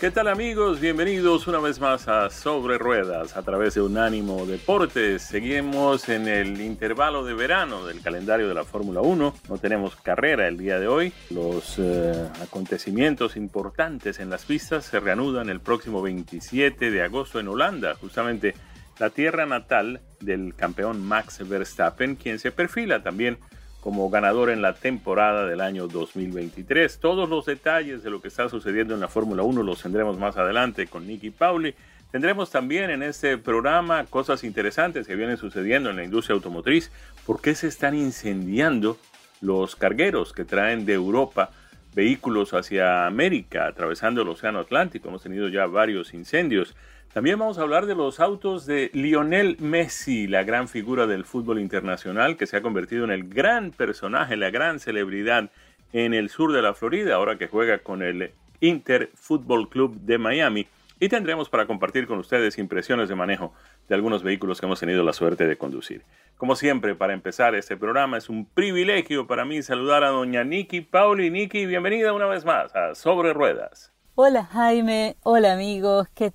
¿Qué tal amigos? Bienvenidos una vez más a Sobre Ruedas a través de Unánimo Deportes. Seguimos en el intervalo de verano del calendario de la Fórmula 1. No tenemos carrera el día de hoy. Los eh, acontecimientos importantes en las pistas se reanudan el próximo 27 de agosto en Holanda, justamente la tierra natal del campeón Max Verstappen, quien se perfila también como ganador en la temporada del año 2023. Todos los detalles de lo que está sucediendo en la Fórmula 1 los tendremos más adelante con Nicky Pauli. Tendremos también en este programa cosas interesantes que vienen sucediendo en la industria automotriz. ¿Por qué se están incendiando los cargueros que traen de Europa vehículos hacia América, atravesando el Océano Atlántico? Hemos tenido ya varios incendios. También vamos a hablar de los autos de Lionel Messi, la gran figura del fútbol internacional que se ha convertido en el gran personaje, la gran celebridad en el sur de la Florida, ahora que juega con el Inter Football Club de Miami. Y tendremos para compartir con ustedes impresiones de manejo de algunos vehículos que hemos tenido la suerte de conducir. Como siempre, para empezar este programa, es un privilegio para mí saludar a doña Nikki Pauli. Nikki, bienvenida una vez más a Sobre Ruedas. Hola Jaime, hola amigos, ¿qué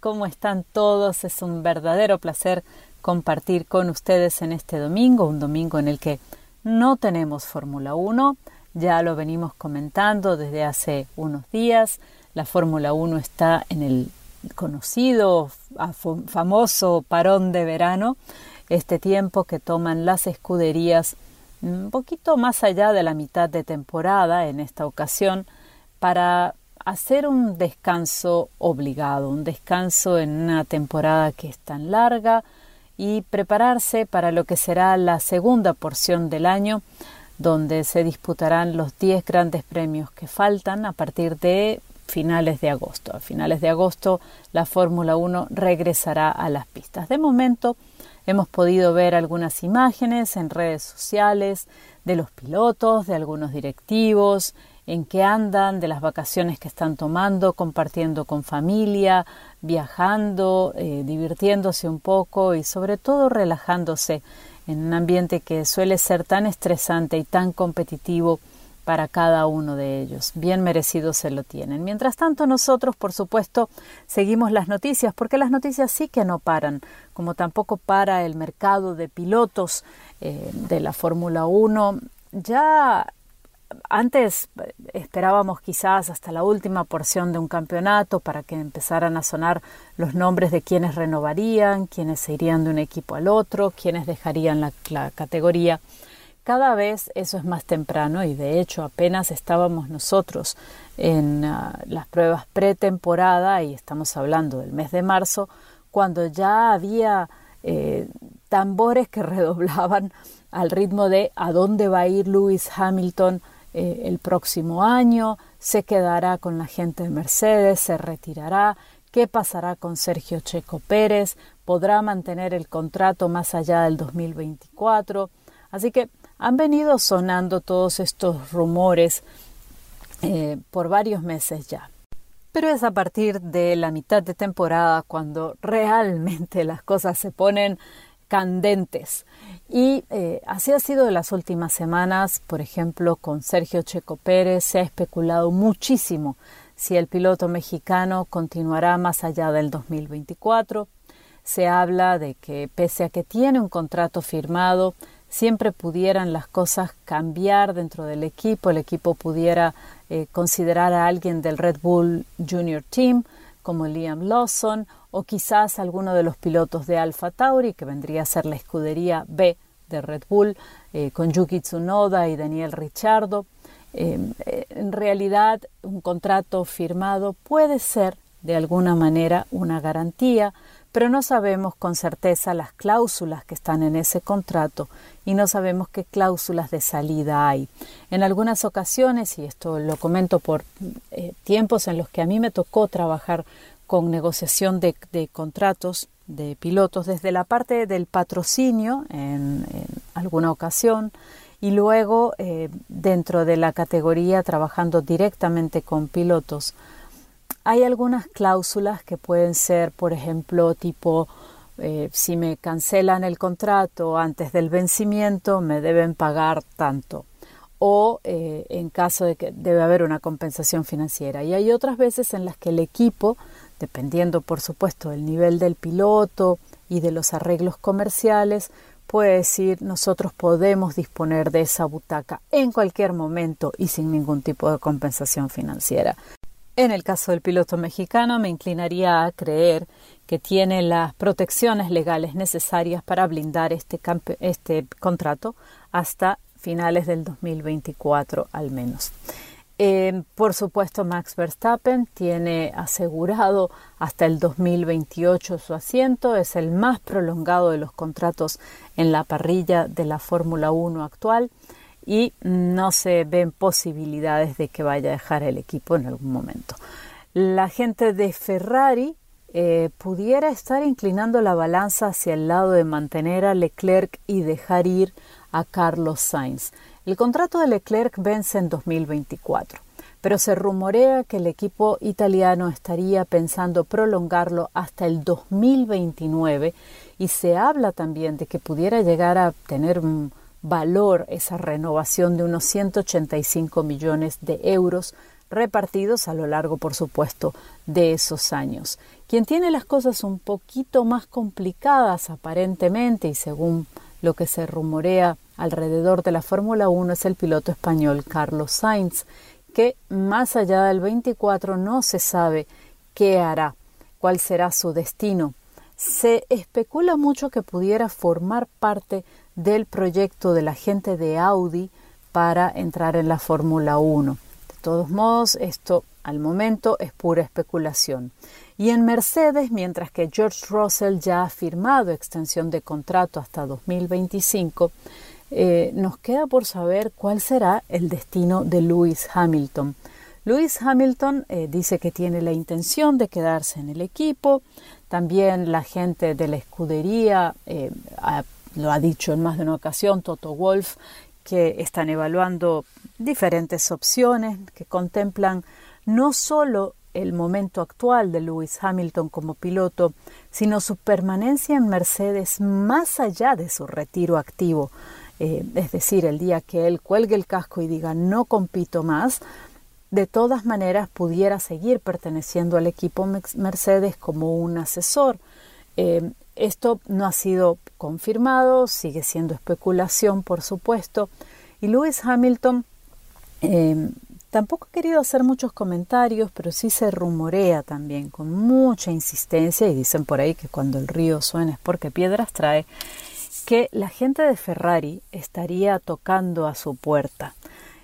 ¿Cómo están todos? Es un verdadero placer compartir con ustedes en este domingo, un domingo en el que no tenemos Fórmula 1, ya lo venimos comentando desde hace unos días, la Fórmula 1 está en el conocido, famoso parón de verano, este tiempo que toman las escuderías un poquito más allá de la mitad de temporada en esta ocasión para hacer un descanso obligado, un descanso en una temporada que es tan larga y prepararse para lo que será la segunda porción del año, donde se disputarán los 10 grandes premios que faltan a partir de finales de agosto. A finales de agosto la Fórmula 1 regresará a las pistas. De momento hemos podido ver algunas imágenes en redes sociales de los pilotos, de algunos directivos, en qué andan, de las vacaciones que están tomando, compartiendo con familia, viajando, eh, divirtiéndose un poco y sobre todo relajándose en un ambiente que suele ser tan estresante y tan competitivo para cada uno de ellos. Bien merecido se lo tienen. Mientras tanto, nosotros, por supuesto, seguimos las noticias, porque las noticias sí que no paran, como tampoco para el mercado de pilotos eh, de la Fórmula 1. Ya antes esperábamos quizás hasta la última porción de un campeonato para que empezaran a sonar los nombres de quienes renovarían, quienes se irían de un equipo al otro, quienes dejarían la, categoría. Cada vez eso es más temprano y de hecho apenas estábamos nosotros en ah, las pruebas pretemporada y estamos hablando del mes de marzo, cuando ya había eh, tambores que redoblaban al ritmo de a dónde va a ir Lewis Hamilton eh, el próximo año, se quedará con la gente de Mercedes, se retirará, qué pasará con Sergio Checo Pérez, podrá mantener el contrato más allá del 2024. Así que han venido sonando todos estos rumores eh, por varios meses ya. Pero es a partir de la mitad de temporada cuando realmente las cosas se ponen candentes. Y eh, así ha sido de las últimas semanas, por ejemplo, con Sergio Checo Pérez se ha especulado muchísimo si el piloto mexicano continuará más allá del 2024. Se habla de que pese a que tiene un contrato firmado, siempre pudieran las cosas cambiar dentro del equipo, el equipo pudiera eh, considerar a alguien del Red Bull Junior Team como Liam Lawson o quizás alguno de los pilotos de Alfa Tauri, que vendría a ser la escudería B de Red Bull, eh, con Yuki Tsunoda y Daniel Ricciardo. Em, eh, en realidad, un contrato firmado puede ser de alguna manera una garantía, pero no sabemos con certeza las cláusulas que están en ese contrato y no sabemos qué cláusulas de salida hay. En algunas ocasiones, y esto lo comento por eh, tiempos en los que a mí me tocó trabajar con negociación de, contratos de pilotos desde la parte del patrocinio en, alguna ocasión y luego eh, dentro de la categoría trabajando directamente con pilotos. Hay algunas cláusulas que pueden ser, por ejemplo, tipo eh, si me cancelan el contrato antes del vencimiento, me deben pagar tanto. O eh, en caso de que debe haber una compensación financiera. Y hay otras veces en las que el equipo dependiendo por supuesto del nivel del piloto y de los arreglos comerciales, puede decir nosotros podemos disponer de esa butaca en cualquier momento y sin ningún tipo de compensación financiera. En el caso del piloto mexicano me inclinaría a creer que tiene las protecciones legales necesarias para blindar este, este contrato hasta finales del 2024 al menos. Eh, por supuesto, Max Verstappen tiene asegurado hasta el 2028 su asiento, es el más prolongado de los contratos en la parrilla de la Fórmula 1 actual y no se ven posibilidades de que vaya a dejar el equipo en algún momento. La gente de Ferrari eh, pudiera estar inclinando la balanza hacia el lado de mantener a Leclerc y dejar ir a Carlos Sainz. El contrato de Leclerc vence en 2024, pero se rumorea que el equipo italiano estaría pensando prolongarlo hasta el 2029 y se habla también de que pudiera llegar a tener un valor esa renovación de unos 185 millones de euros repartidos a lo largo, por supuesto, de esos años. Quien tiene las cosas un poquito más complicadas aparentemente y según lo que se rumorea alrededor de la Fórmula 1 es el piloto español Carlos Sainz, que más allá del 24 no se sabe qué hará, cuál será su destino. Se especula mucho que pudiera formar parte del proyecto de la gente de Audi para entrar en la Fórmula 1. De todos modos, esto al momento es pura especulación. Y en Mercedes, mientras que George Russell ya ha firmado extensión de contrato hasta 2025, eh, nos queda por saber cuál será el destino de Lewis Hamilton. Lewis Hamilton eh, dice que tiene la intención de quedarse en el equipo. También la gente de la escudería eh, lo ha dicho en más de una ocasión, Toto Wolf, que están evaluando diferentes opciones que contemplan no solo el momento actual de Lewis Hamilton como piloto, sino su permanencia en Mercedes más allá de su retiro activo. Eh, es decir, el día que él cuelgue el casco y diga no compito más, de todas maneras pudiera seguir perteneciendo al equipo Mercedes como un asesor. Eh, esto no ha sido confirmado, sigue siendo especulación, por supuesto, y Lewis Hamilton eh, Tampoco he querido hacer muchos comentarios, pero sí se rumorea también con mucha insistencia, y dicen por ahí que cuando el río suena es porque piedras trae, que la gente de Ferrari estaría tocando a su puerta.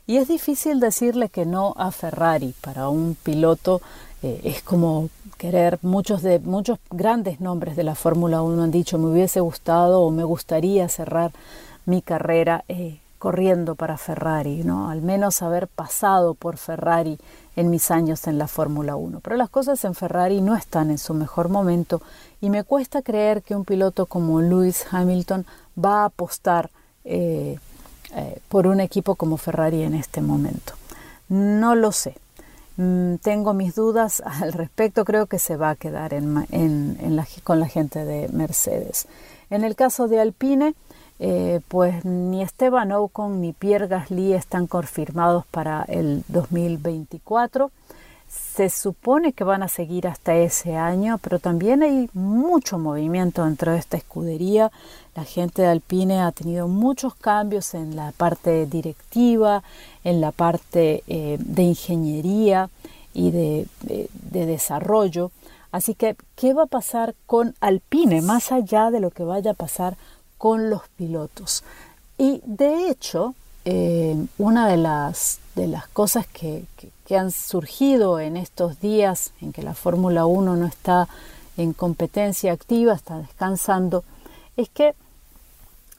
Y es difícil decirle que no a Ferrari. Para un piloto eh, es como querer, muchos, de, muchos grandes nombres de la Fórmula 1 han dicho me hubiese gustado o me gustaría cerrar mi carrera eh, corriendo para Ferrari, ¿no? Al menos haber pasado por Ferrari en mis años en la Fórmula 1. Pero las cosas en Ferrari no están en su mejor momento y me cuesta creer que un piloto como Lewis Hamilton va a apostar eh, eh, por un equipo como Ferrari en este momento. No lo sé. Mm, tengo mis dudas al respecto. Creo que se va a quedar con la gente de Mercedes. En el caso de Alpine, eh, pues ni Esteban Ocon ni Pierre Gasly están confirmados para el 2024. Se supone que van a seguir hasta ese año, pero también hay mucho movimiento dentro de esta escudería. La gente de Alpine ha tenido muchos cambios en la parte directiva, en la parte eh, de ingeniería y de, de desarrollo. Así que, ¿qué va a pasar con Alpine más allá de lo que vaya a pasar los pilotos? Y de hecho, eh, una de las, de las cosas que, que, han surgido en estos días en que la Fórmula 1 no está en competencia activa, está descansando, es que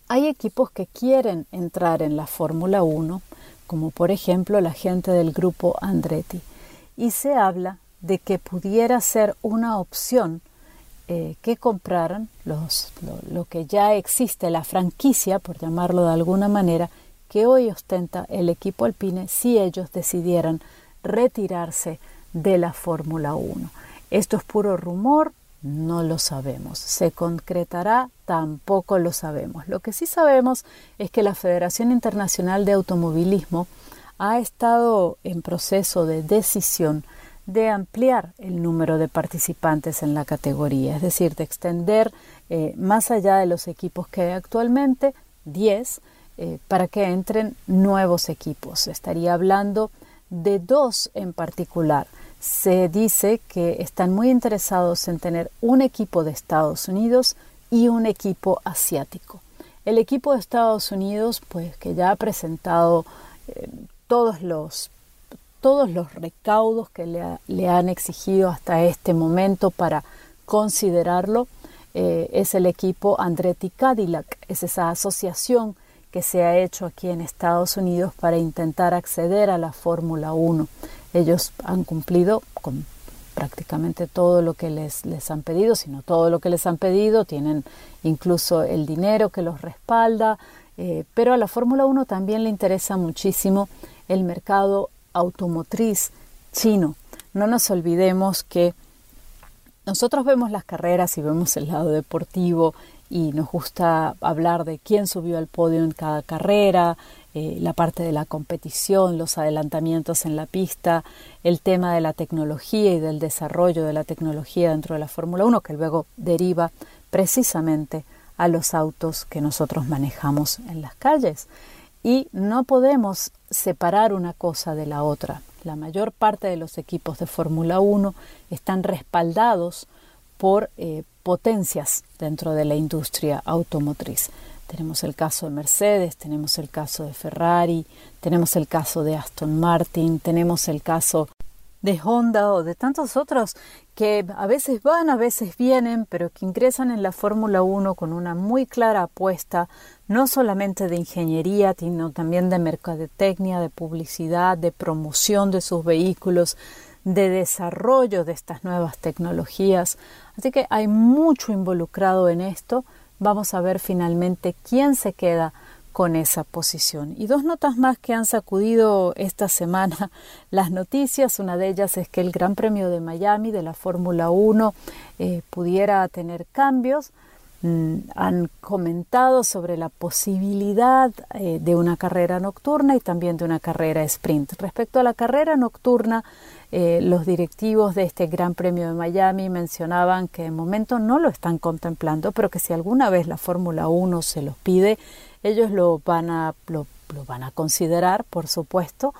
hay equipos que quieren entrar en la Fórmula 1, como por ejemplo la gente del grupo Andretti, y se habla de que pudiera ser una opción eh, que compraran los, lo, que ya existe, la franquicia, por llamarlo de alguna manera, que hoy ostenta el equipo alpine si ellos decidieran retirarse de la Fórmula 1. Esto es puro rumor, no lo sabemos. ¿Se concretará? Tampoco lo sabemos. Lo que sí sabemos es que la Federación Internacional de Automovilismo ha estado en proceso de decisión de ampliar el número de participantes en la categoría, es decir, de extender eh, más allá de los equipos que hay actualmente, 10, eh, para que entren nuevos equipos. Estaría hablando de dos en particular. Se dice que están muy interesados en tener un equipo de Estados Unidos y un equipo asiático. El equipo de Estados Unidos, pues que ya ha presentado eh, todos los todos los recaudos que le, han exigido hasta este momento para considerarlo. Eh, es el equipo Andretti Cadillac, es esa asociación que se ha hecho aquí en Estados Unidos para intentar acceder a la Fórmula 1. Ellos han cumplido con prácticamente todo lo que les, han pedido, sino todo lo que les han pedido, tienen incluso el dinero que los respalda, eh, pero a la Fórmula 1 también le interesa muchísimo el mercado automotriz chino. No nos olvidemos que nosotros vemos las carreras y vemos el lado deportivo y nos gusta hablar de quién subió al podio en cada carrera, eh, la parte de la competición, los adelantamientos en la pista, el tema de la tecnología y del desarrollo de la tecnología dentro de la Fórmula 1 que luego deriva precisamente a los autos que nosotros manejamos en las calles. Y no podemos separar una cosa de la otra. La mayor parte de los equipos de Fórmula 1 están respaldados por eh, potencias dentro de la industria automotriz. Tenemos el caso de Mercedes, tenemos el caso de Ferrari, tenemos el caso de Aston Martin, tenemos el caso de Honda o de tantos otros que a veces van, a veces vienen, pero que ingresan en la Fórmula 1 con una muy clara apuesta, no solamente de ingeniería, sino también de mercadotecnia, de publicidad, de promoción de sus vehículos, de desarrollo de estas nuevas tecnologías. Así que hay mucho involucrado en esto. Vamos a ver finalmente quién se queda con esa posición. Y dos notas más que han sacudido esta semana las noticias. Una de ellas es que el Gran Premio de Miami de la Fórmula 1 eh, pudiera tener cambios. Mm, han comentado sobre la posibilidad eh, de una carrera nocturna y también de una carrera sprint. Respecto a la carrera nocturna, eh, los directivos de este Gran Premio de Miami mencionaban que de momento no lo están contemplando, pero que si alguna vez la Fórmula 1 se los pide, ellos lo van a, lo, van a considerar, por supuesto.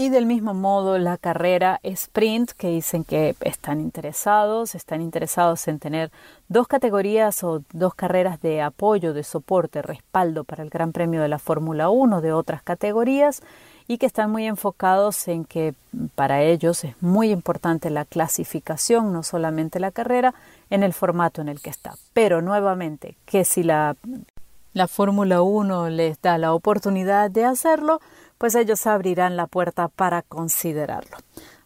Y del mismo modo la carrera sprint, que dicen que están interesados, están interesados en tener dos categorías o dos carreras de apoyo, de soporte, respaldo para el Gran Premio de la Fórmula 1 de otras categorías y que están muy enfocados en que para ellos es muy importante la clasificación, no solamente la carrera, en el formato en el que está. Pero nuevamente, que si la la Fórmula 1 les da la oportunidad de hacerlo, pues ellos abrirán la puerta para considerarlo.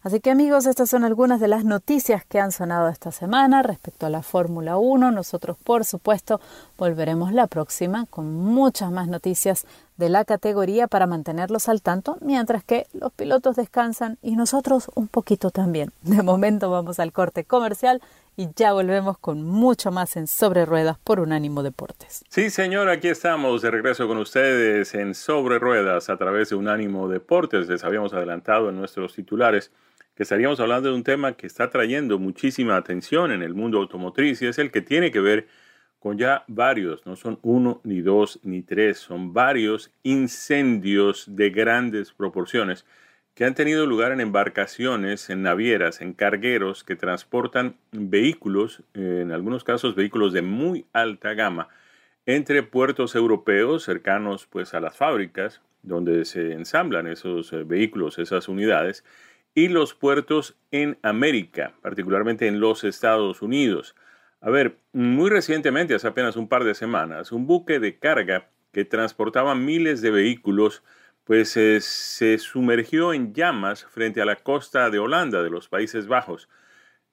Así que amigos, estas son algunas de las noticias que han sonado esta semana respecto a la Fórmula 1. Nosotros, por supuesto, volveremos la próxima con muchas más noticias de la categoría para mantenerlos al tanto, mientras que los pilotos descansan y nosotros un poquito también. De momento vamos al corte comercial y ya volvemos con mucho más en Sobre Ruedas por Unánimo Deportes. Sí, señor, aquí estamos de regreso con ustedes en Sobre Ruedas a través de Unánimo Deportes. Les habíamos adelantado en nuestros titulares que estaríamos hablando de un tema que está trayendo muchísima atención en el mundo automotriz y es el que tiene que ver con ya varios, no son uno, ni dos, ni tres, son varios incendios de grandes proporciones que han tenido lugar en embarcaciones, en navieras, en cargueros que transportan vehículos, en algunos casos vehículos de muy alta gama, entre puertos europeos cercanos pues a las fábricas donde se ensamblan esos eh, vehículos, esas unidades, y los puertos en América, particularmente en los Estados Unidos. A ver, muy recientemente, hace apenas un par de semanas, un buque de carga que transportaba miles de vehículos, pues se sumergió en llamas frente a la costa de Holanda, de los Países Bajos.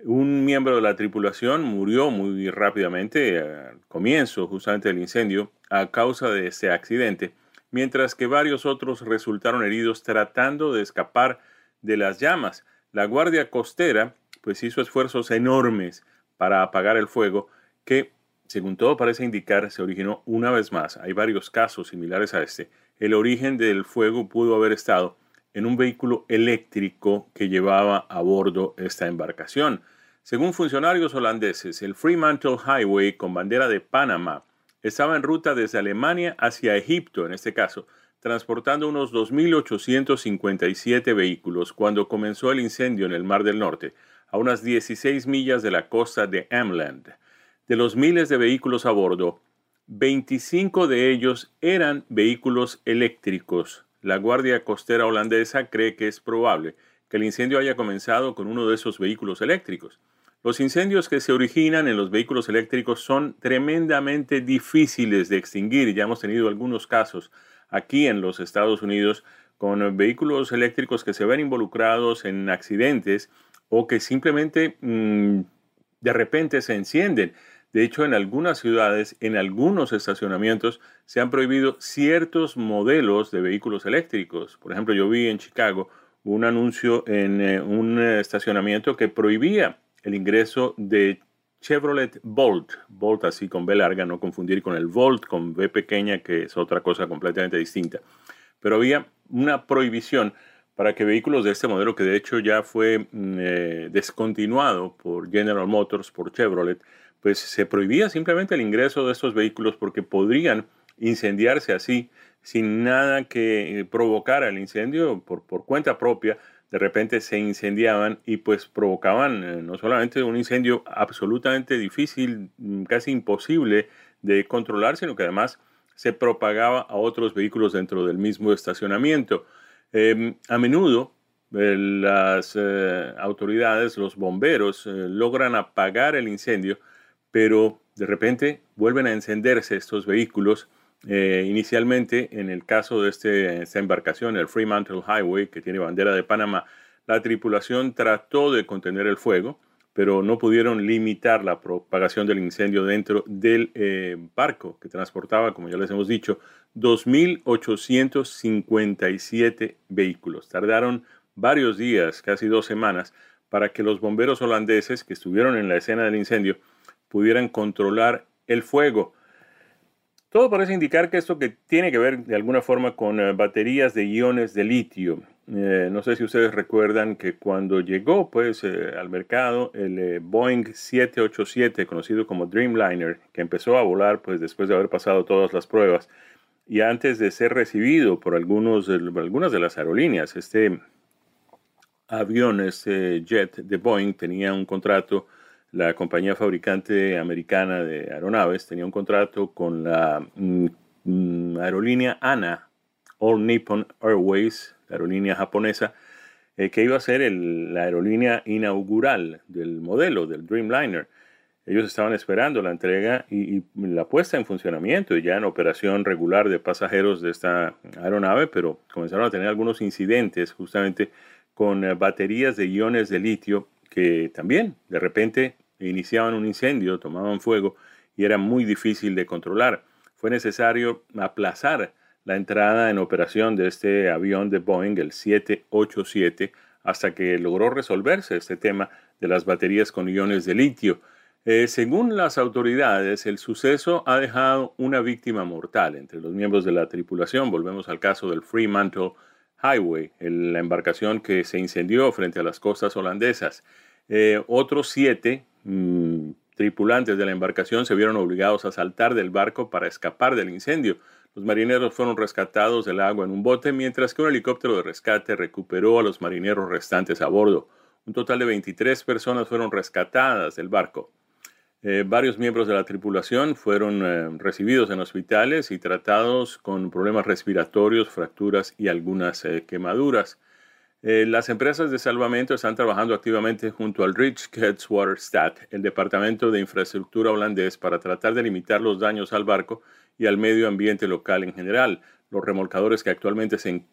Un miembro de la tripulación murió muy rápidamente al comienzo justamente del incendio a causa de ese accidente, mientras que varios otros resultaron heridos tratando de escapar de las llamas. La Guardia Costera pues hizo esfuerzos enormes para apagar el fuego que, según todo parece indicar, se originó una vez más. Hay varios casos similares a este. El origen del fuego pudo haber estado en un vehículo eléctrico que llevaba a bordo esta embarcación. Según funcionarios holandeses, el Fremantle Highway con bandera de Panamá estaba en ruta desde Alemania hacia Egipto, en este caso, transportando unos 2.857 vehículos cuando comenzó el incendio en el Mar del Norte a unas 16 millas de la costa de Amland. De los miles de vehículos a bordo, 25 de ellos eran vehículos eléctricos. La Guardia Costera holandesa cree que es probable que el incendio haya comenzado con uno de esos vehículos eléctricos. Los incendios que se originan en los vehículos eléctricos son tremendamente difíciles de extinguir. Ya hemos tenido algunos casos aquí en los Estados Unidos con vehículos eléctricos que se ven involucrados en accidentes o que simplemente mm, de repente se encienden. De hecho, en algunas ciudades, en algunos estacionamientos, se han prohibido ciertos modelos de vehículos eléctricos. Por ejemplo, yo vi en Chicago un anuncio en eh, un estacionamiento que prohibía el ingreso de Chevrolet Bolt, Bolt así con B larga, no confundir con el Volt con B pequeña, que es otra cosa completamente distinta. Pero había una prohibición para que vehículos de este modelo, que de hecho ya fue mm, eh, descontinuado por General Motors, por Chevrolet, pues se prohibía simplemente el ingreso de estos vehículos porque podrían incendiarse así, sin nada que eh, provocara el incendio por, por cuenta propia, de repente se incendiaban y pues provocaban eh, no solamente un incendio absolutamente difícil, mm, casi imposible de controlar, sino que además se propagaba a otros vehículos dentro del mismo estacionamiento. Em, a menudo eh, las autoridades, los bomberos, logran apagar el incendio, pero de repente vuelven a encenderse estos vehículos. inicialmente, en el caso de este, esta embarcación, el Fremantle Highway, que tiene bandera de Panamá, la tripulación trató de contener el fuego, pero no pudieron limitar la propagación del incendio dentro del barco que transportaba, como ya les hemos dicho, 2.857 vehículos. Tardaron varios días, casi dos semanas, para que los bomberos holandeses que estuvieron en la escena del incendio pudieran controlar el fuego. Todo parece indicar que esto que tiene que ver de alguna forma con eh, baterías de iones de litio. Eh, no sé si ustedes recuerdan que cuando llegó pues eh, al mercado el Boeing 787 conocido como Dreamliner que empezó a volar pues después de haber pasado todas las pruebas y antes de ser recibido por algunos, algunas de las aerolíneas. Este avión, este jet de Boeing tenía un contrato, la compañía fabricante americana de aeronaves tenía un contrato con la mm, mm, aerolínea ANA, All Nippon Airways, la aerolínea japonesa, eh, que iba a ser la aerolínea inaugural del modelo, del Dreamliner. Ellos estaban esperando la entrega y, la puesta en funcionamiento y ya en operación regular de pasajeros de esta aeronave, pero comenzaron a tener algunos incidentes justamente con eh, baterías de iones de litio que también de repente iniciaban un incendio, tomaban fuego y era muy difícil de controlar. Fue necesario aplazar la entrada en operación de este avión de Boeing, el 787, hasta que logró resolverse este tema de las baterías con iones de litio. Eh, según las autoridades, el suceso ha dejado una víctima mortal entre los miembros de la tripulación. Volvemos al caso del Fremantle Highway, la embarcación que se incendió frente a las costas holandesas. Eh, otros siete mm, tripulantes de la embarcación se vieron obligados a saltar del barco para escapar del incendio. Los marineros fueron rescatados del agua en un bote, mientras que un helicóptero de rescate recuperó a los marineros restantes a bordo. Un total de 23 personas fueron rescatadas del barco. Eh, varios miembros de la tripulación fueron eh, recibidos en hospitales y tratados con problemas respiratorios, fracturas y algunas eh, quemaduras. Las empresas de salvamento están trabajando activamente junto al Rijkswaterstaat, el Departamento de Infraestructura holandés, para tratar de limitar los daños al barco y al medio ambiente local en general. Los remolcadores que actualmente se,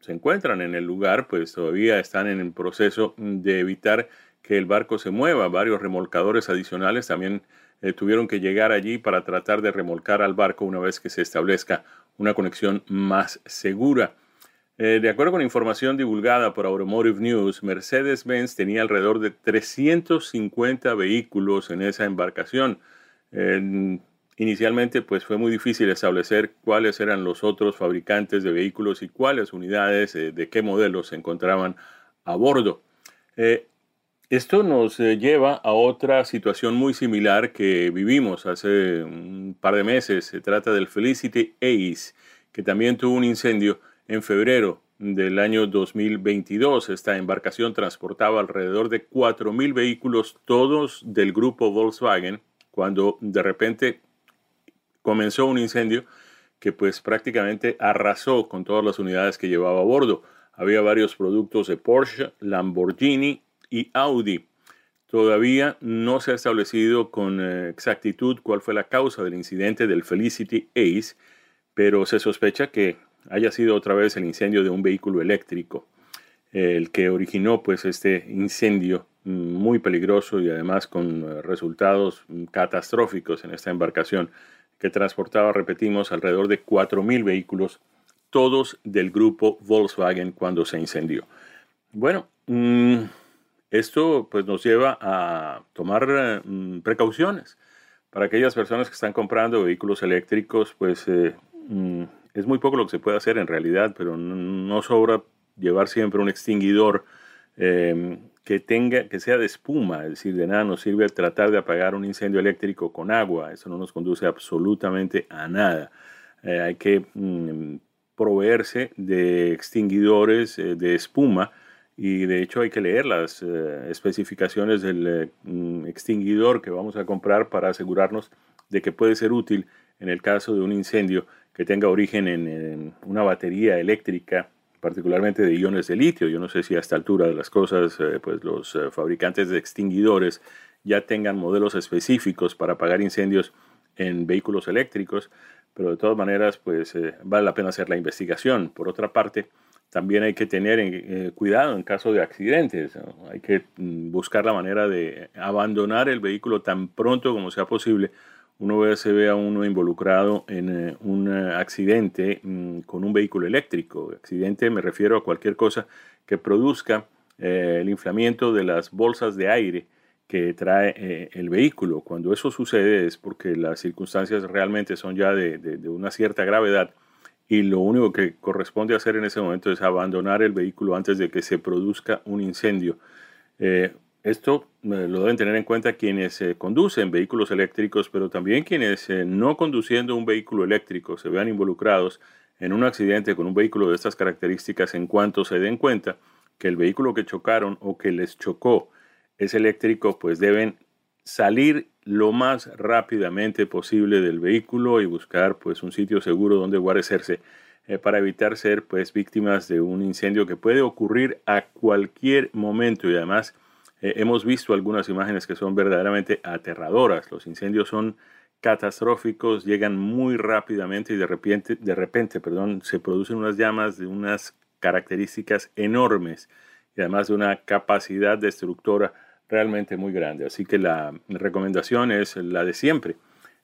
se encuentran en el lugar, pues todavía están en el proceso de evitar que el barco se mueva. Varios remolcadores adicionales también eh, tuvieron que llegar allí para tratar de remolcar al barco una vez que se establezca una conexión más segura. Eh, de acuerdo con información divulgada por Automotive News, Mercedes-Benz tenía alrededor de 350 vehículos en esa embarcación. inicialmente, pues fue muy difícil establecer cuáles eran los otros fabricantes de vehículos y cuáles unidades eh, de qué modelos se encontraban a bordo. Esto nos eh, lleva a otra situación muy similar que vivimos hace un par de meses. Se trata del Felicity Ace, que también tuvo un incendio en febrero del año 2022. Esta embarcación transportaba alrededor de 4.000 vehículos, todos del grupo Volkswagen, cuando de repente comenzó un incendio que pues prácticamente arrasó con todas las unidades que llevaba a bordo. Había varios productos de Porsche, Lamborghini y Audi. Todavía no se ha establecido con eh, exactitud cuál fue la causa del incidente del Felicity Ace, pero se sospecha que haya sido otra vez el incendio de un vehículo eléctrico, el que originó pues este incendio muy peligroso y además con eh, resultados catastróficos en esta embarcación que transportaba, repetimos, alrededor de 4.000 vehículos, todos del grupo Volkswagen cuando se incendió. Bueno, mm, esto pues nos lleva a tomar mm, precauciones. Para aquellas personas que están comprando vehículos eléctricos, pues eh, mm, es muy poco lo que se puede hacer en realidad, pero no, sobra llevar siempre un extinguidor em, que tenga, que sea de espuma, es decir, de nada nos sirve tratar de apagar un incendio eléctrico con agua, eso no nos conduce absolutamente a nada. Eh, hay que mm, proveerse de extinguidores eh, de espuma y de hecho hay que leer las eh, especificaciones del mm, extinguidor que vamos a comprar para asegurarnos de que puede ser útil en el caso de un incendio que tenga origen en, una batería eléctrica, particularmente de iones de litio. Yo no sé si a esta altura de las cosas, eh, pues los fabricantes de extinguidores ya tengan modelos específicos para apagar incendios en vehículos eléctricos, pero de todas maneras, pues vale la pena hacer la investigación. Por otra parte, también hay que tener eh, cuidado en caso de accidentes. Hay que mm, buscar la manera de abandonar el vehículo tan pronto como sea posible. Uno se ve a uno involucrado en eh, un accidente mm, con un vehículo eléctrico. Accidente me refiero a cualquier cosa que produzca eh, el inflamiento de las bolsas de aire que trae el vehículo. Cuando eso sucede es porque las circunstancias realmente son ya de una cierta gravedad y lo único que corresponde hacer en ese momento es abandonar el vehículo antes de que se produzca un incendio. Eh, esto eh, lo deben tener en cuenta quienes eh, conducen vehículos eléctricos, pero también quienes no conduciendo un vehículo eléctrico se vean involucrados en un accidente con un vehículo de estas características en cuanto se den cuenta que el vehículo que chocaron o que les chocó es eléctrico, pues deben salir lo más rápidamente posible del vehículo y buscar pues un sitio seguro donde guarecerse eh, para evitar ser pues víctimas de un incendio que puede ocurrir a cualquier momento y además eh, hemos visto algunas imágenes que son verdaderamente aterradoras. Los incendios son catastróficos, llegan muy rápidamente y de repente, de repente perdón, se producen unas llamas de unas características enormes y además de una capacidad destructora realmente muy grande. Así que la recomendación es la de siempre.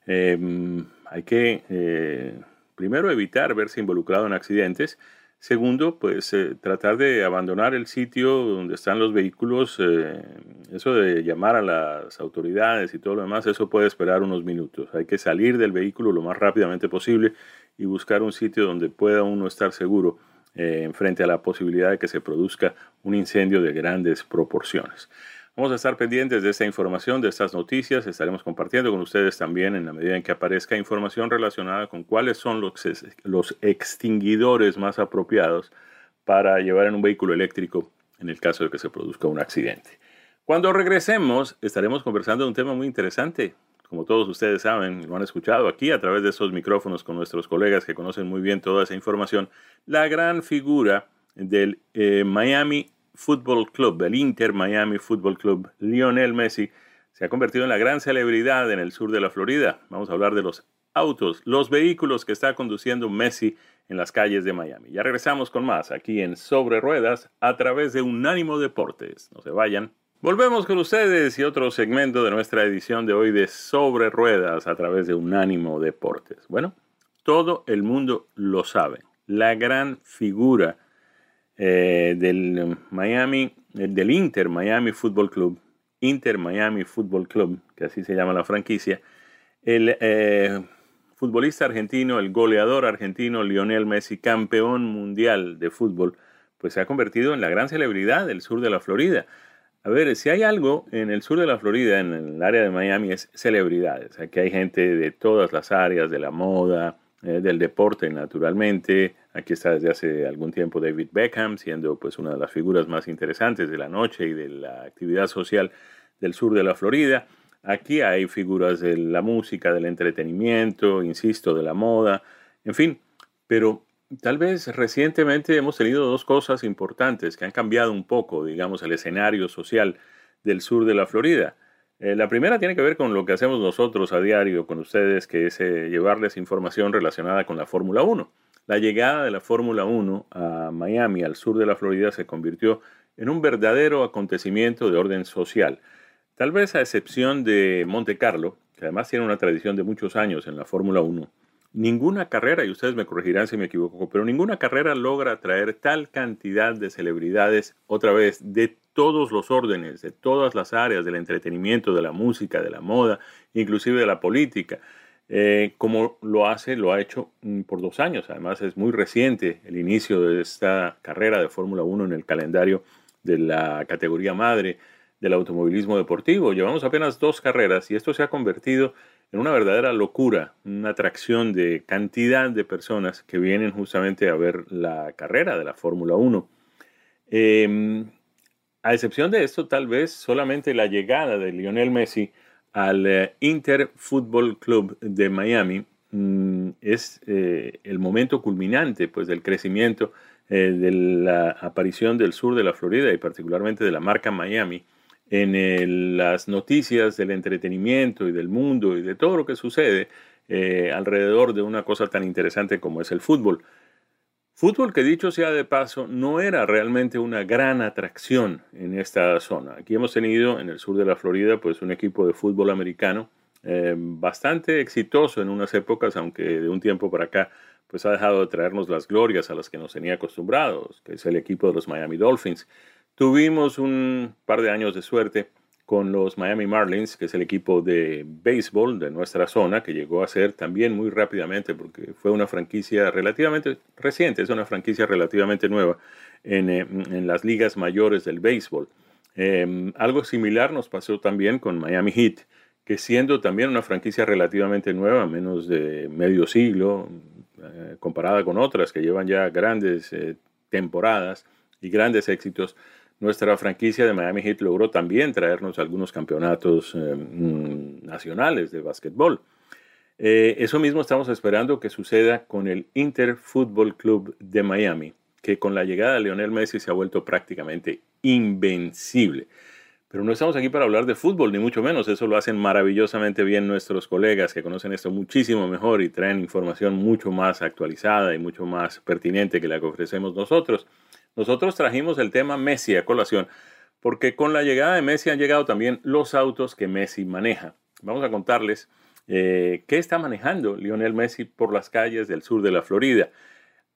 Em, hay que, eh, primero, evitar verse involucrado en accidentes. Segundo, pues eh, tratar de abandonar el sitio donde están los vehículos. Eh, eso de llamar a las autoridades y todo lo demás, eso puede esperar unos minutos. Hay que salir del vehículo lo más rápidamente posible y buscar un sitio donde pueda uno estar seguro eh, frente a la posibilidad de que se produzca un incendio de grandes proporciones. Vamos a estar pendientes de esta información, de estas noticias. Estaremos compartiendo con ustedes también en la medida en que aparezca información relacionada con cuáles son los, los extinguidores más apropiados para llevar en un vehículo eléctrico en el caso de que se produzca un accidente. Cuando regresemos, estaremos conversando de un tema muy interesante. Como todos ustedes saben, lo han escuchado aquí a través de esos micrófonos con nuestros colegas que conocen muy bien toda esa información, la gran figura del eh, Miami Football Club, el Inter Miami Football Club, Lionel Messi, se ha convertido en la gran celebridad en el sur de la Florida. Vamos a hablar de los autos, los vehículos que está conduciendo Messi en las calles de Miami. Ya regresamos con más aquí en Sobre Ruedas a través de Unánimo Deportes. No se vayan. Volvemos con ustedes y otro segmento de nuestra edición de hoy de Sobre Ruedas a través de Unánimo Deportes. Bueno, todo el mundo lo sabe. La gran figura eh, del Miami, del Inter Miami Football Club, Inter Miami Football Club, que así se llama la franquicia, el eh, futbolista argentino, el goleador argentino Lionel Messi, campeón mundial de fútbol, pues se ha convertido en la gran celebridad del sur de la Florida. A ver, si hay algo en el sur de la Florida, en el área de Miami, es celebridades. Aquí hay gente de todas las áreas, de la moda, eh, del deporte, naturalmente. Aquí está desde hace algún tiempo David Beckham, siendo pues una de las figuras más interesantes de la noche y de la actividad social del sur de la Florida. Aquí hay figuras de la música, del entretenimiento, insisto, de la moda, en fin, pero tal vez recientemente hemos tenido dos cosas importantes que han cambiado un poco, digamos, el escenario social del sur de la Florida. Eh, la primera tiene que ver con lo que hacemos nosotros a diario con ustedes, que es eh, llevarles información relacionada con la Fórmula 1. La llegada de la Fórmula 1 a Miami, al sur de la Florida, se convirtió en un verdadero acontecimiento de orden social. Tal vez a excepción de Monte Carlo, que además tiene una tradición de muchos años en la Fórmula 1, ninguna carrera, y ustedes me corregirán si me equivoco, pero ninguna carrera logra atraer tal cantidad de celebridades, otra vez, de todos los órdenes, de todas las áreas del entretenimiento, de la música, de la moda, inclusive de la política, eh, como lo hace, lo ha hecho mm, por dos años. Además es muy reciente el inicio de esta carrera de Fórmula 1 en el calendario de la categoría madre del automovilismo deportivo. Llevamos apenas dos carreras y esto se ha convertido en una verdadera locura, una atracción de cantidad de personas que vienen justamente a ver la carrera de la Fórmula 1. A excepción de esto, tal vez solamente la llegada de Lionel Messi al eh, Inter Football Club de Miami mm, es eh, el momento culminante pues, del crecimiento eh, de la aparición del sur de la Florida y particularmente de la marca Miami en las noticias del entretenimiento y del mundo y de todo lo que sucede alrededor de una cosa tan interesante como es el fútbol. Fútbol que dicho sea de paso, no era realmente una gran atracción en esta zona. Aquí hemos tenido en el sur de la Florida pues un equipo de fútbol americano eh, bastante exitoso en unas épocas, aunque de un tiempo para acá pues ha dejado de traernos las glorias a las que nos tenía acostumbrados, que es el equipo de los Miami Dolphins. Tuvimos un par de años de suerte con los Miami Marlins, que es el equipo de béisbol de nuestra zona, que llegó a ser también muy rápidamente, porque fue una franquicia relativamente reciente, es una franquicia relativamente nueva en, eh, las ligas mayores del béisbol. Em, algo similar nos pasó también con Miami Heat, que siendo también una franquicia relativamente nueva, menos de medio siglo, eh, comparada con otras que llevan ya grandes eh, temporadas y grandes éxitos, nuestra franquicia de Miami Heat logró también traernos algunos campeonatos eh, mm, nacionales de básquetbol. Eh, eso mismo estamos esperando que suceda con el Inter Football Club de Miami, que con la llegada de Lionel Messi se ha vuelto prácticamente invencible. Pero no estamos aquí para hablar de fútbol, ni mucho menos. Eso lo hacen maravillosamente bien nuestros colegas que conocen esto muchísimo mejor y traen información mucho más actualizada y mucho más pertinente que la que ofrecemos nosotros. Nosotros trajimos el tema Messi a colación porque con la llegada de Messi han llegado también los autos que Messi maneja. Vamos a contarles eh, qué está manejando Lionel Messi por las calles del sur de la Florida.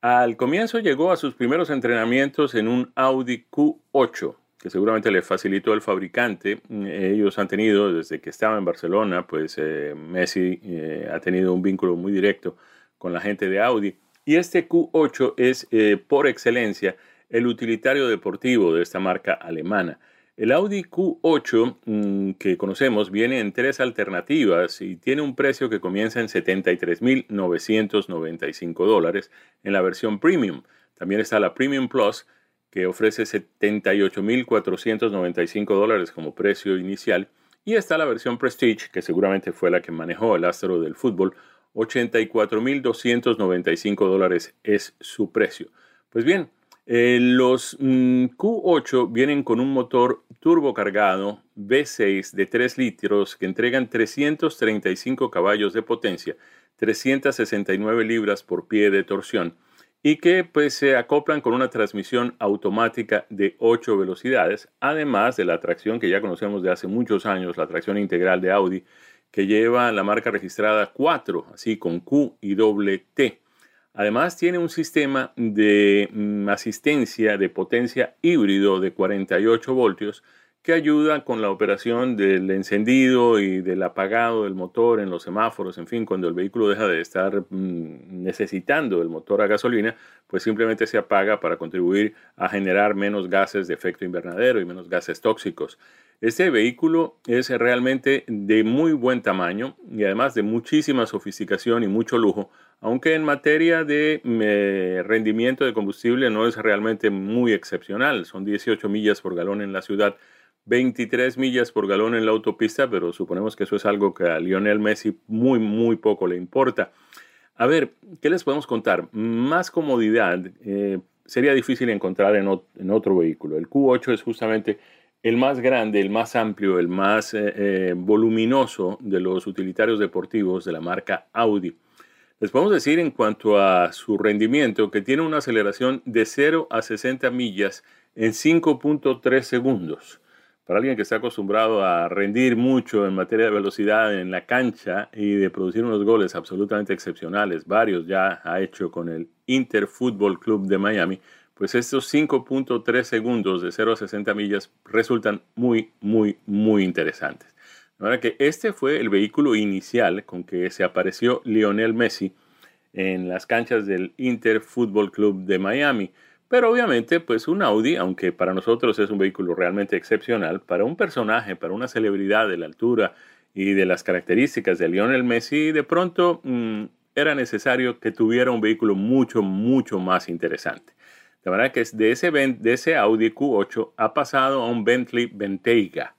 Al comienzo llegó a sus primeros entrenamientos en un Audi Q8, que seguramente le facilitó el fabricante. Ellos han tenido, desde que estaba en Barcelona, pues eh, Messi eh, ha tenido un vínculo muy directo con la gente de Audi Y este Q8 es eh, por excelencia el utilitario deportivo de esta marca alemana. El Audi Q8 mm, que conocemos viene en tres alternativas y tiene un precio que comienza en 73.995 dólares en la versión Premium. También está la Premium Plus que ofrece 78.495 dólares como precio inicial. Y está la versión Prestige, que seguramente fue la que manejó el astro del fútbol, 84.295 dólares es su precio. Pues bien, eh, los mm, Q8 vienen con un motor turbocargado V6 de 3 litros que entregan 335 caballos de potencia, 369 libras por pie de torsión y que pues se acoplan con una transmisión automática de 8 velocidades, además de la tracción que ya conocemos de hace muchos años, la tracción integral de Audi, que lleva la marca registrada 4, así con Q y doble T. Además tiene un sistema de mm, asistencia de potencia híbrido de 48 voltios que ayuda con la operación del encendido y del apagado del motor en los semáforos, en fin, cuando el vehículo deja de estar mm, necesitando el motor a gasolina, pues simplemente se apaga para contribuir a generar menos gases de efecto invernadero y menos gases tóxicos. Este vehículo es realmente de muy buen tamaño y además de muchísima sofisticación y mucho lujo, aunque en materia de rendimiento de combustible no es realmente muy excepcional, son 18 millas por galón en la ciudad 23 millas por galón en la autopista, pero suponemos que eso es algo que a Lionel Messi muy, muy poco le importa. A ver, ¿qué les podemos contar? Más comodidad eh, sería difícil encontrar en, otro vehículo. El Q8 es justamente el más grande, el más amplio, el más eh, eh, voluminoso de los utilitarios deportivos de la marca Audi. Les podemos decir en cuanto a su rendimiento que tiene una aceleración de 0 a 60 millas en 5.3 segundos para alguien que está acostumbrado a rendir mucho en materia de velocidad en la cancha y de producir unos goles absolutamente excepcionales, varios ya ha hecho con el Inter Football Club de Miami, pues estos 5.3 segundos de 0 a 60 millas resultan muy, muy, muy interesantes. Ahora que este fue el vehículo inicial con que se apareció Lionel Messi en las canchas del Inter Football Club de Miami. Pero obviamente, pues un Audi, aunque para nosotros es un vehículo realmente excepcional, para un personaje, para una celebridad de la altura y de las características de Lionel Messi, de pronto mm, era necesario que tuviera un vehículo mucho, mucho más interesante. De manera que de ese, de ese Audi Q8 ha pasado a un Bentley Bentayga.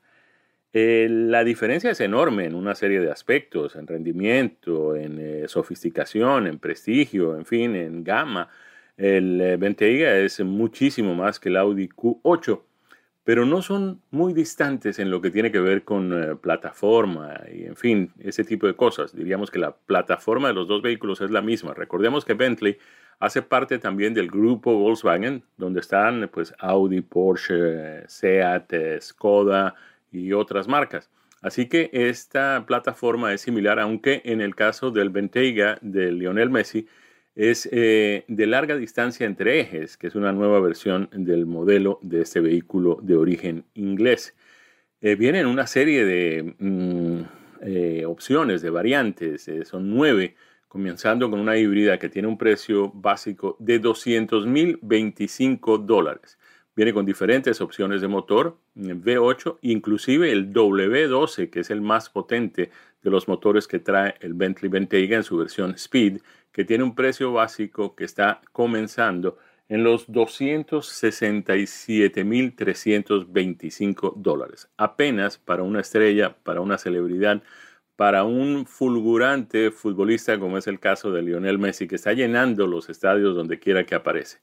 Eh, la diferencia es enorme en una serie de aspectos, en rendimiento, en eh, sofisticación, en prestigio, en fin, en gama. El Bentayga eh, es muchísimo más que el Audi Q8, pero no son muy distantes en lo que tiene que ver con eh, plataforma y, en fin, ese tipo de cosas. Diríamos que la plataforma de los dos vehículos es la misma. Recordemos que Bentley hace parte también del grupo Volkswagen, donde están pues Audi, Porsche, Seat, Skoda y otras marcas. Así que esta plataforma es similar, aunque en el caso del Bentayga de Lionel Messi, es eh, de larga distancia entre ejes, que es una nueva versión del modelo de este vehículo de origen inglés. Eh, vienen una serie de mm, eh, opciones, de variantes, son nueve, comenzando con una híbrida que tiene un precio básico de 200.025 dólares. Viene con diferentes opciones de motor, V8, inclusive el W12, que es el más potente de los motores que trae el Bentley Bentayga en su versión Speed, que tiene un precio básico que está comenzando en los 267.325 dólares. Apenas para una estrella, para una celebridad, para un fulgurante futbolista como es el caso de Lionel Messi, que está llenando los estadios donde quiera que aparece.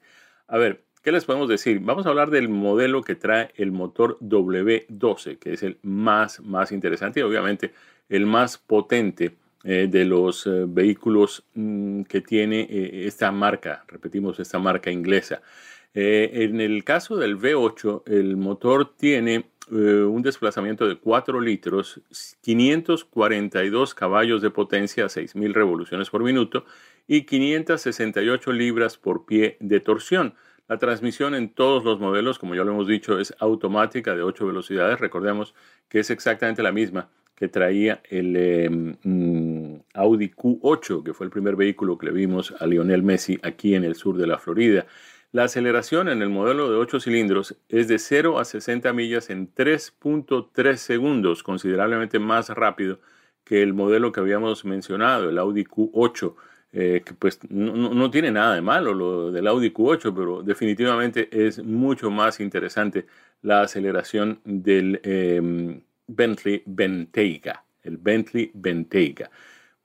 A ver, ¿qué les podemos decir? Vamos a hablar del modelo que trae el motor W12, que es el más, más interesante y obviamente el más potente eh, de los eh, vehículos mm, que tiene eh, esta marca, repetimos, esta marca inglesa. en el caso del V8, el motor tiene un desplazamiento de 4 litros, 542 caballos de potencia a 6.000 revoluciones por minuto y 568 libras por pie de torsión. La transmisión en todos los modelos, como ya lo hemos dicho, es automática de 8 velocidades. Recordemos que es exactamente la misma que traía el em, mm, Audi Q8, que fue el primer vehículo que le vimos a Lionel Messi aquí en el sur de la Florida. La aceleración en el modelo de 8 cilindros es de 0 a 60 millas en 3.3 segundos, considerablemente más rápido que el modelo que habíamos mencionado, el Audi Q8, eh, que pues no, tiene nada de malo lo del Audi Q8, pero definitivamente es mucho más interesante la aceleración del em, Bentley Bentayga, el Bentley Bentayga.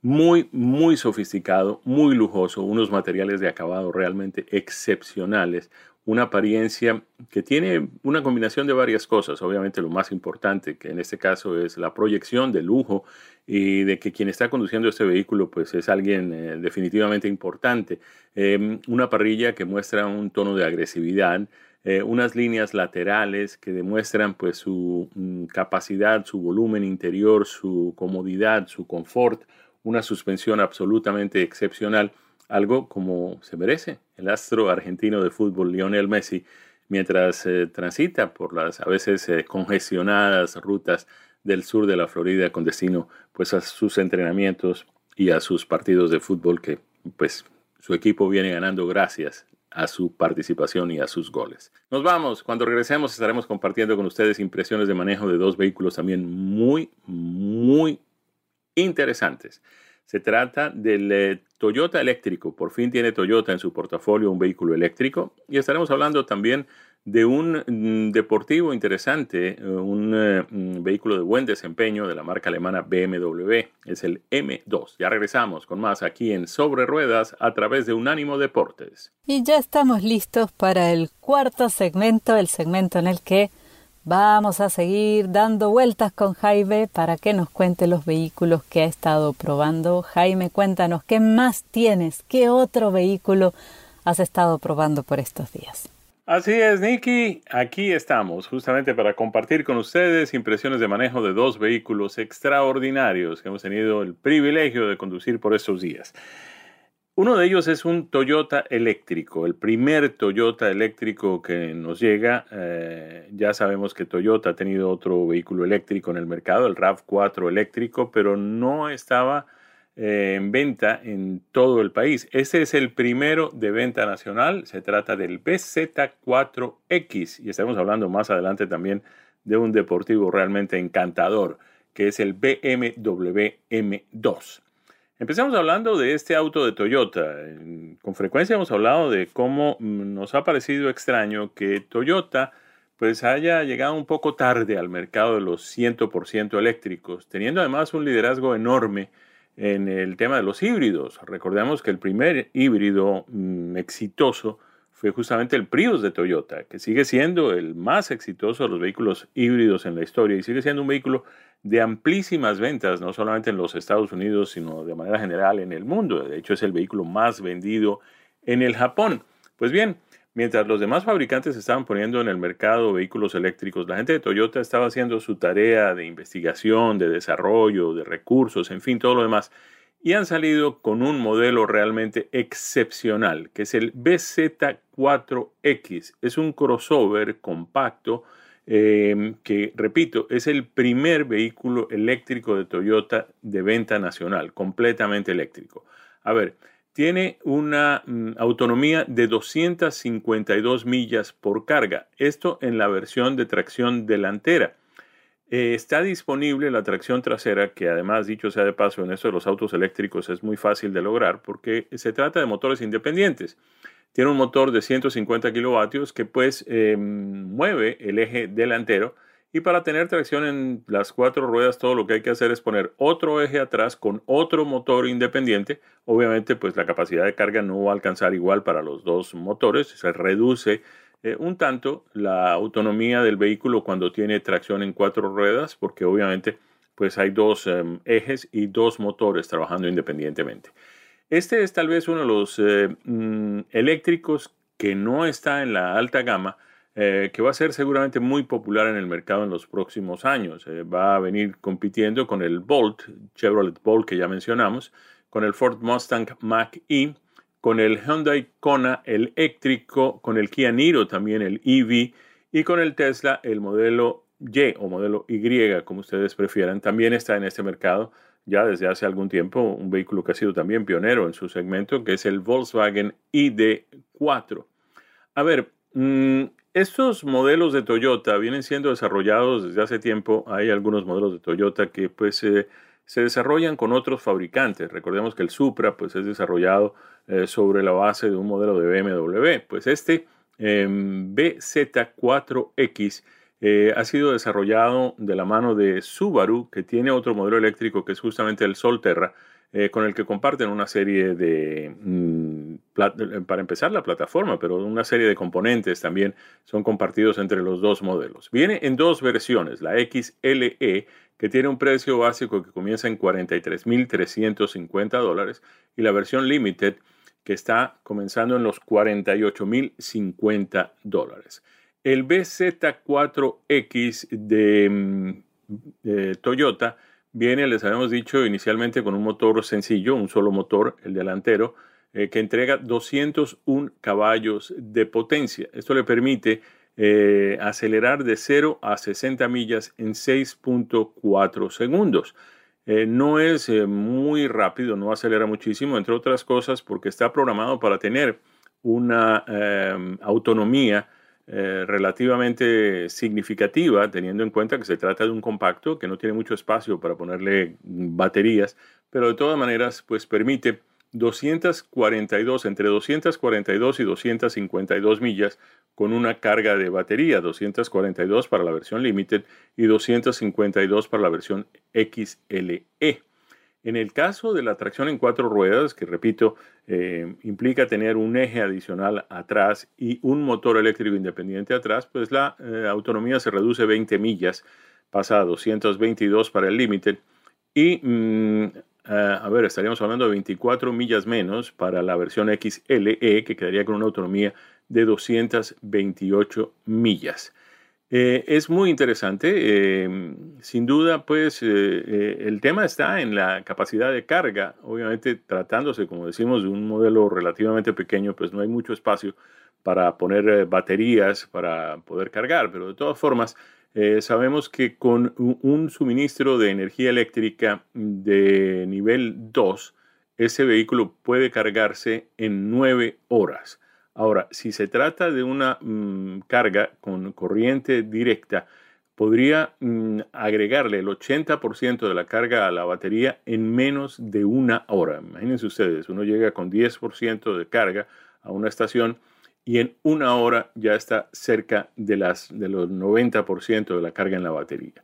Muy, muy sofisticado, muy lujoso, unos materiales de acabado realmente excepcionales, una apariencia que tiene una combinación de varias cosas. Obviamente lo más importante, que en este caso es la proyección de lujo y de que quien está conduciendo este vehículo pues es alguien eh, definitivamente importante. Em, una parrilla que muestra un tono de agresividad, eh, unas líneas laterales que demuestran pues su mm, capacidad, su volumen interior, su comodidad, su confort, una suspensión absolutamente excepcional algo como se merece el astro argentino de fútbol Lionel Messi mientras eh, transita por las a veces eh, congestionadas rutas del sur de la Florida con destino pues a sus entrenamientos y a sus partidos de fútbol que pues su equipo viene ganando gracias a su participación y a sus goles. Nos vamos, cuando regresemos estaremos compartiendo con ustedes impresiones de manejo de dos vehículos también muy, muy interesantes. Se trata del eh, Toyota eléctrico. Por fin tiene Toyota en su portafolio un vehículo eléctrico. Y estaremos hablando también de un mm, deportivo interesante, eh, un eh, mm, vehículo de buen desempeño de la marca alemana BMW. Es el M2. Ya regresamos con más aquí en Sobre Ruedas a través de Unánimo Deportes. Y ya estamos listos para el cuarto segmento, el segmento en el que Vamos a seguir dando vueltas con Jaime para que nos cuente los vehículos que ha estado probando. Jaime, cuéntanos, ¿qué más tienes? ¿Qué otro vehículo has estado probando por estos días? Así es, Nicky. Aquí estamos justamente para compartir con ustedes impresiones de manejo de dos vehículos extraordinarios que hemos tenido el privilegio de conducir por estos días. Uno de ellos es un Toyota eléctrico, el primer Toyota eléctrico que nos llega. Eh, ya sabemos que Toyota ha tenido otro vehículo eléctrico en el mercado, el RAV4 eléctrico, pero no estaba eh, en venta en todo el país. Este es el primero de venta nacional. Se trata del BZ4X y estamos hablando más adelante también de un deportivo realmente encantador, que es el BMW M2. Empezamos hablando de este auto de Toyota. Con frecuencia hemos hablado de cómo nos ha parecido extraño que Toyota pues haya llegado un poco tarde al mercado de los 100% eléctricos, teniendo además un liderazgo enorme en el tema de los híbridos. Recordemos que el primer híbrido mm, exitoso fue justamente el Prius de Toyota, que sigue siendo el más exitoso de los vehículos híbridos en la historia y sigue siendo un vehículo de amplísimas ventas, no solamente en los Estados Unidos, sino de manera general en el mundo. De hecho, es el vehículo más vendido en el Japón. Pues bien, mientras los demás fabricantes estaban poniendo en el mercado vehículos eléctricos, la gente de Toyota estaba haciendo su tarea de investigación, de desarrollo, de recursos, en fin, todo lo demás. Y han salido con un modelo realmente excepcional, que es el BZ4X. Es un crossover compacto Em, que repito, es el primer vehículo eléctrico de Toyota de venta nacional, completamente eléctrico. A ver, tiene una mm, autonomía de 252 millas por carga, esto en la versión de tracción delantera. Eh, está disponible la tracción trasera, que además, dicho sea de paso, en esto de los autos eléctricos es muy fácil de lograr porque se trata de motores independientes. Tiene un motor de 150 kilovatios que pues eh, mueve el eje delantero y para tener tracción en las cuatro ruedas todo lo que hay que hacer es poner otro eje atrás con otro motor independiente. Obviamente pues la capacidad de carga no va a alcanzar igual para los dos motores, se reduce eh, un tanto la autonomía del vehículo cuando tiene tracción en cuatro ruedas porque obviamente pues hay dos em, ejes y dos motores trabajando independientemente. Este es tal vez uno de los eh, mm, eléctricos que no está en la alta gama, eh, que va a ser seguramente muy popular en el mercado en los próximos años. Eh, va a venir compitiendo con el Bolt, Chevrolet Bolt que ya mencionamos, con el Ford Mustang Mach-E, con el Hyundai Kona eléctrico, con el Kia Niro también el EV y con el Tesla el modelo Y o modelo Y, como ustedes prefieran, también está en este mercado ya desde hace algún tiempo un vehículo que ha sido también pionero en su segmento, que es el Volkswagen ID4. A ver, mm, estos modelos de Toyota vienen siendo desarrollados desde hace tiempo. Hay algunos modelos de Toyota que pues eh, se desarrollan con otros fabricantes. Recordemos que el Supra pues es desarrollado eh, sobre la base de un modelo de BMW. Pues este em, BZ4X eh, ha sido desarrollado de la mano de Subaru, que tiene otro modelo eléctrico que es justamente el Solterra, eh, con el que comparten una serie de, mm, para empezar la plataforma, pero una serie de componentes también son compartidos entre los dos modelos. Viene en dos versiones, la XLE, que tiene un precio básico que comienza en 43.350 dólares, y la versión Limited, que está comenzando en los 48.050 dólares. El BZ4X mm, de, Toyota viene, les habíamos dicho inicialmente, con un motor sencillo, un solo motor, el delantero, eh, que entrega 201 caballos de potencia. Esto le permite eh, acelerar de 0 a 60 millas en 6.4 segundos. Eh, no es muy rápido, no acelera muchísimo, entre otras cosas porque está programado para tener una autonomía eh, relativamente significativa, teniendo en cuenta que se trata de un compacto que no tiene mucho espacio para ponerle baterías, pero de todas maneras, pues permite 242, entre 242 y 252 millas con una carga de batería, 242 para la versión Limited y 252 para la versión XLE. En el caso de la tracción en cuatro ruedas, que repito, eh, implica tener un eje adicional atrás y un motor eléctrico independiente atrás, pues la eh, autonomía se reduce 20 millas, pasa a 222 para el límite y, mm, a ver, estaríamos hablando de 24 millas menos para la versión XLE, que quedaría con una autonomía de 228 millas. Eh, es muy interesante. Em, sin duda, pues eh, eh, el tema está en la capacidad de carga. Obviamente, tratándose, como decimos, de un modelo relativamente pequeño, pues no hay mucho espacio para poner baterías para poder cargar. Pero de todas formas, sabemos que con un suministro de energía eléctrica de nivel 2, ese vehículo puede cargarse en 9 horas. Ahora, si se trata de una mm, carga con corriente directa, podría mm, agregarle el 80% de la carga a la batería en menos de una hora. Imagínense ustedes, uno llega con 10% de carga a una estación y en una hora ya está cerca de, de los 90% de la carga en la batería.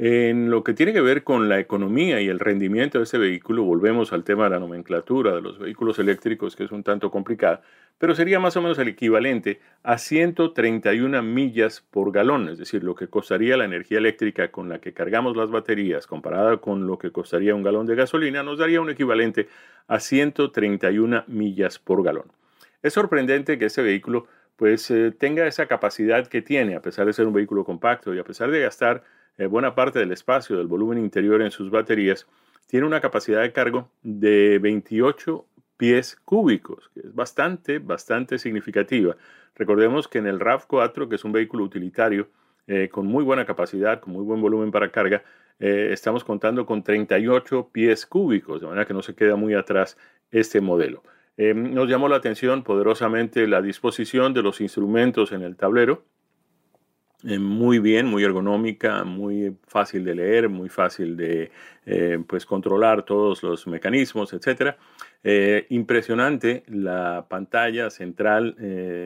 En lo que tiene que ver con la economía y el rendimiento de ese vehículo, volvemos al tema de la nomenclatura de los vehículos eléctricos, que es un tanto complicada, pero sería más o menos el equivalente a 131 millas por galón, es decir, lo que costaría la energía eléctrica con la que cargamos las baterías comparada con lo que costaría un galón de gasolina, nos daría un equivalente a 131 millas por galón. Es sorprendente que ese vehículo pues eh, tenga esa capacidad que tiene, a pesar de ser un vehículo compacto y a pesar de gastar eh, buena parte del espacio del volumen interior en sus baterías, tiene una capacidad de cargo de 28 pies cúbicos, que es bastante, bastante significativa. Recordemos que en el RAV4, que es un vehículo utilitario eh, con muy buena capacidad, con muy buen volumen para carga, eh, estamos contando con 38 pies cúbicos, de manera que no se queda muy atrás este modelo. nos llamó la atención poderosamente la disposición de los instrumentos en el tablero, eh, muy bien, muy ergonómica, muy fácil de leer, muy fácil de eh, pues controlar todos los mecanismos, etc. Eh, impresionante la pantalla central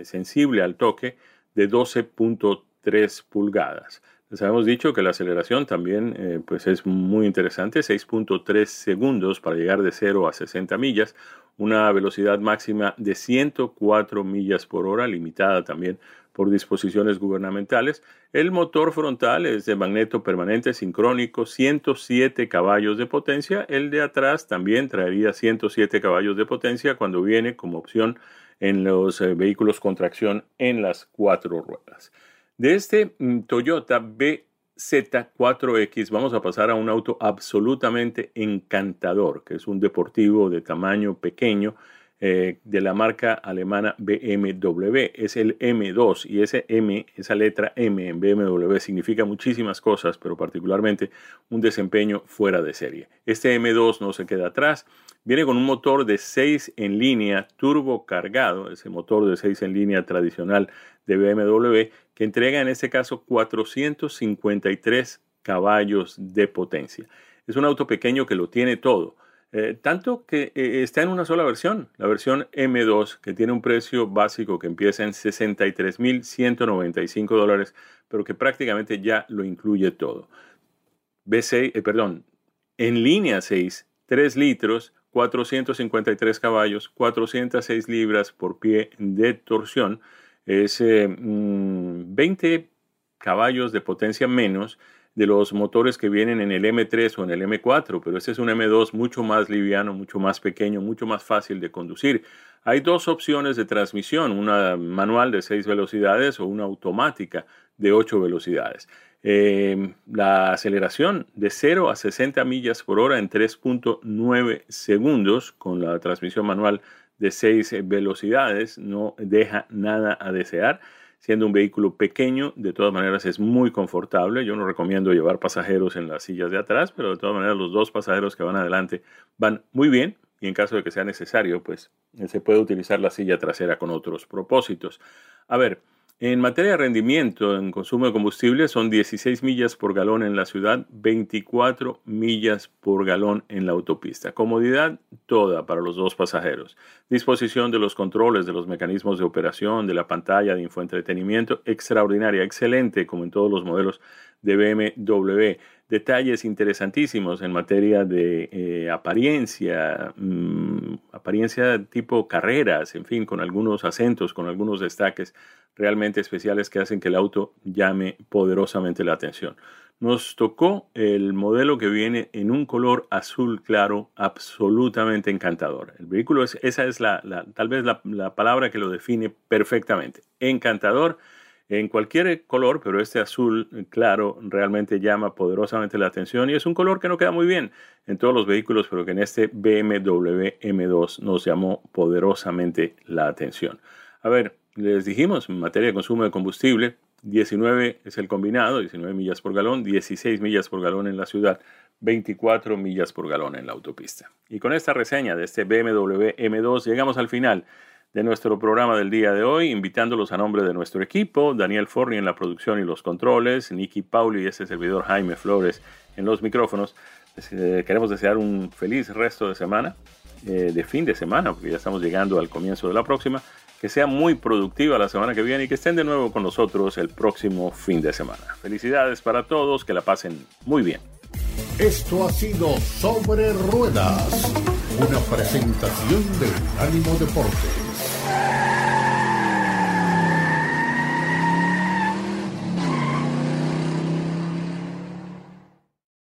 sensible al toque de 12.3 pulgadas. Les habíamos dicho que la aceleración también pues es muy interesante, 6.3 segundos para llegar de 0 a 60 millas, una velocidad máxima de 104 millas por hora, limitada también por disposiciones gubernamentales. El motor frontal es de magneto permanente sincrónico, 107 caballos de potencia. El de atrás también traería 107 caballos de potencia cuando viene como opción en los eh, vehículos con tracción en las cuatro ruedas. De este mm, Toyota BZ4X vamos a pasar a un auto absolutamente encantador, que es un deportivo de tamaño pequeño eh, de la marca alemana BMW. Es el M2 y ese M, esa letra M en BMW significa muchísimas cosas, pero particularmente un desempeño fuera de serie. Este M2 no se queda atrás. Viene con un motor de 6 en línea turbo cargado, ese motor de 6 en línea tradicional de BMW, que entrega en este caso 453 caballos de potencia. Es un auto pequeño que lo tiene todo. Eh, tanto que eh, está en una sola versión, la versión M2, que tiene un precio básico que empieza en 63.195 dólares, pero que prácticamente ya lo incluye todo. B6, eh, perdón, en línea 6, 3 litros, 453 caballos, 406 libras por pie de torsión, es 20 mm, caballos de potencia menos de los motores que vienen en el M3 o en el M4, pero este es un M2 mucho más liviano, mucho más pequeño, mucho más fácil de conducir. Hay dos opciones de transmisión, una manual de 6 velocidades o una automática de 8 velocidades. Eh, la aceleración de 0 a 60 millas por hora en 3.9 segundos con la transmisión manual de 6 velocidades no deja nada a desear siendo un vehículo pequeño, de todas maneras es muy confortable. Yo no recomiendo llevar pasajeros en las sillas de atrás, pero de todas maneras los dos pasajeros que van adelante van muy bien y en caso de que sea necesario, pues se puede utilizar la silla trasera con otros propósitos. A ver, en materia de rendimiento en consumo de combustible son 16 millas por galón en la ciudad, 24 millas por galón en la autopista. Comodidad toda para los dos pasajeros. Disposición de los controles, de los mecanismos de operación, de la pantalla de infoentretenimiento, extraordinaria, excelente como en todos los modelos de BMW detalles interesantísimos en materia de eh, apariencia, mm, apariencia tipo carreras, en fin, con algunos acentos, con algunos destaques realmente especiales que hacen que el auto llame poderosamente la atención. Nos tocó el modelo que viene en un color azul claro absolutamente encantador. El vehículo es, esa es la, tal vez la palabra que lo define perfectamente. Encantador en cualquier color, pero este azul claro realmente llama poderosamente la atención y es un color que no queda muy bien en todos los vehículos, pero que en este BMW M2 nos llamó poderosamente la atención. A ver, les dijimos, en materia de consumo de combustible, 19 es el combinado, 19 millas por galón, 16 millas por galón en la ciudad, 24 millas por galón en la autopista. Y con esta reseña de este BMW M2 llegamos al final de nuestro programa del día de hoy, invitándolos a nombre de nuestro equipo, Daniel Forni en la producción y los controles, Nicky Pauli y ese servidor Jaime Flores en los micrófonos. Eh, queremos desear un feliz resto de semana, eh, de fin de semana, porque ya estamos llegando al comienzo de la próxima. Que sea muy productiva la semana que viene y que estén de nuevo con nosotros el próximo fin de semana. Felicidades para todos, que la pasen muy bien. Esto ha sido Sobre Ruedas, una presentación de Ánimo Deportes. Yeah!